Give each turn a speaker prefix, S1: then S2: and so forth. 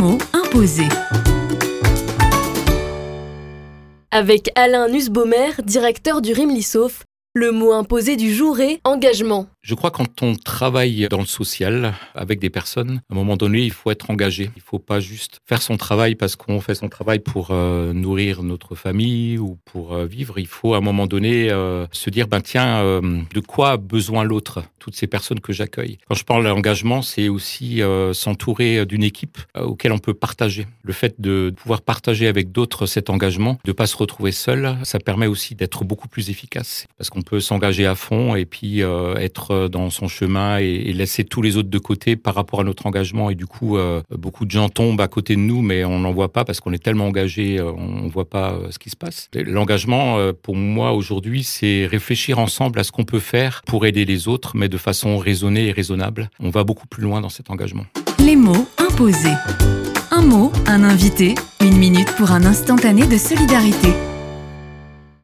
S1: mots imposés.
S2: Avec Alain Nussbaumer, directeur du RIMLISOF, le mot imposé du jour est engagement.
S3: Je crois quand on travaille dans le social avec des personnes, à un moment donné, il faut être engagé. Il ne faut pas juste faire son travail parce qu'on fait son travail pour euh, nourrir notre famille ou pour euh, vivre. Il faut à un moment donné euh, se dire, ben tiens, de quoi a besoin l'autre Toutes ces personnes que j'accueille. Quand je parle d'engagement, c'est aussi s'entourer d'une équipe auquel on peut partager. Le fait de pouvoir partager avec d'autres cet engagement, de pas se retrouver seul, ça permet aussi d'être beaucoup plus efficace parce peut s'engager à fond et puis être dans son chemin et, laisser tous les autres de côté par rapport à notre engagement. Et du coup, euh, beaucoup de gens tombent à côté de nous, mais on n'en voit pas parce qu'on est tellement engagé, euh, on ne voit pas euh, ce qui se passe. L'engagement, pour moi, aujourd'hui, c'est réfléchir ensemble à ce qu'on peut faire pour aider les autres, mais de façon raisonnée et raisonnable. On va beaucoup plus loin dans cet engagement.
S1: Les mots imposés. Un mot, un invité, une minute pour un instantané de solidarité.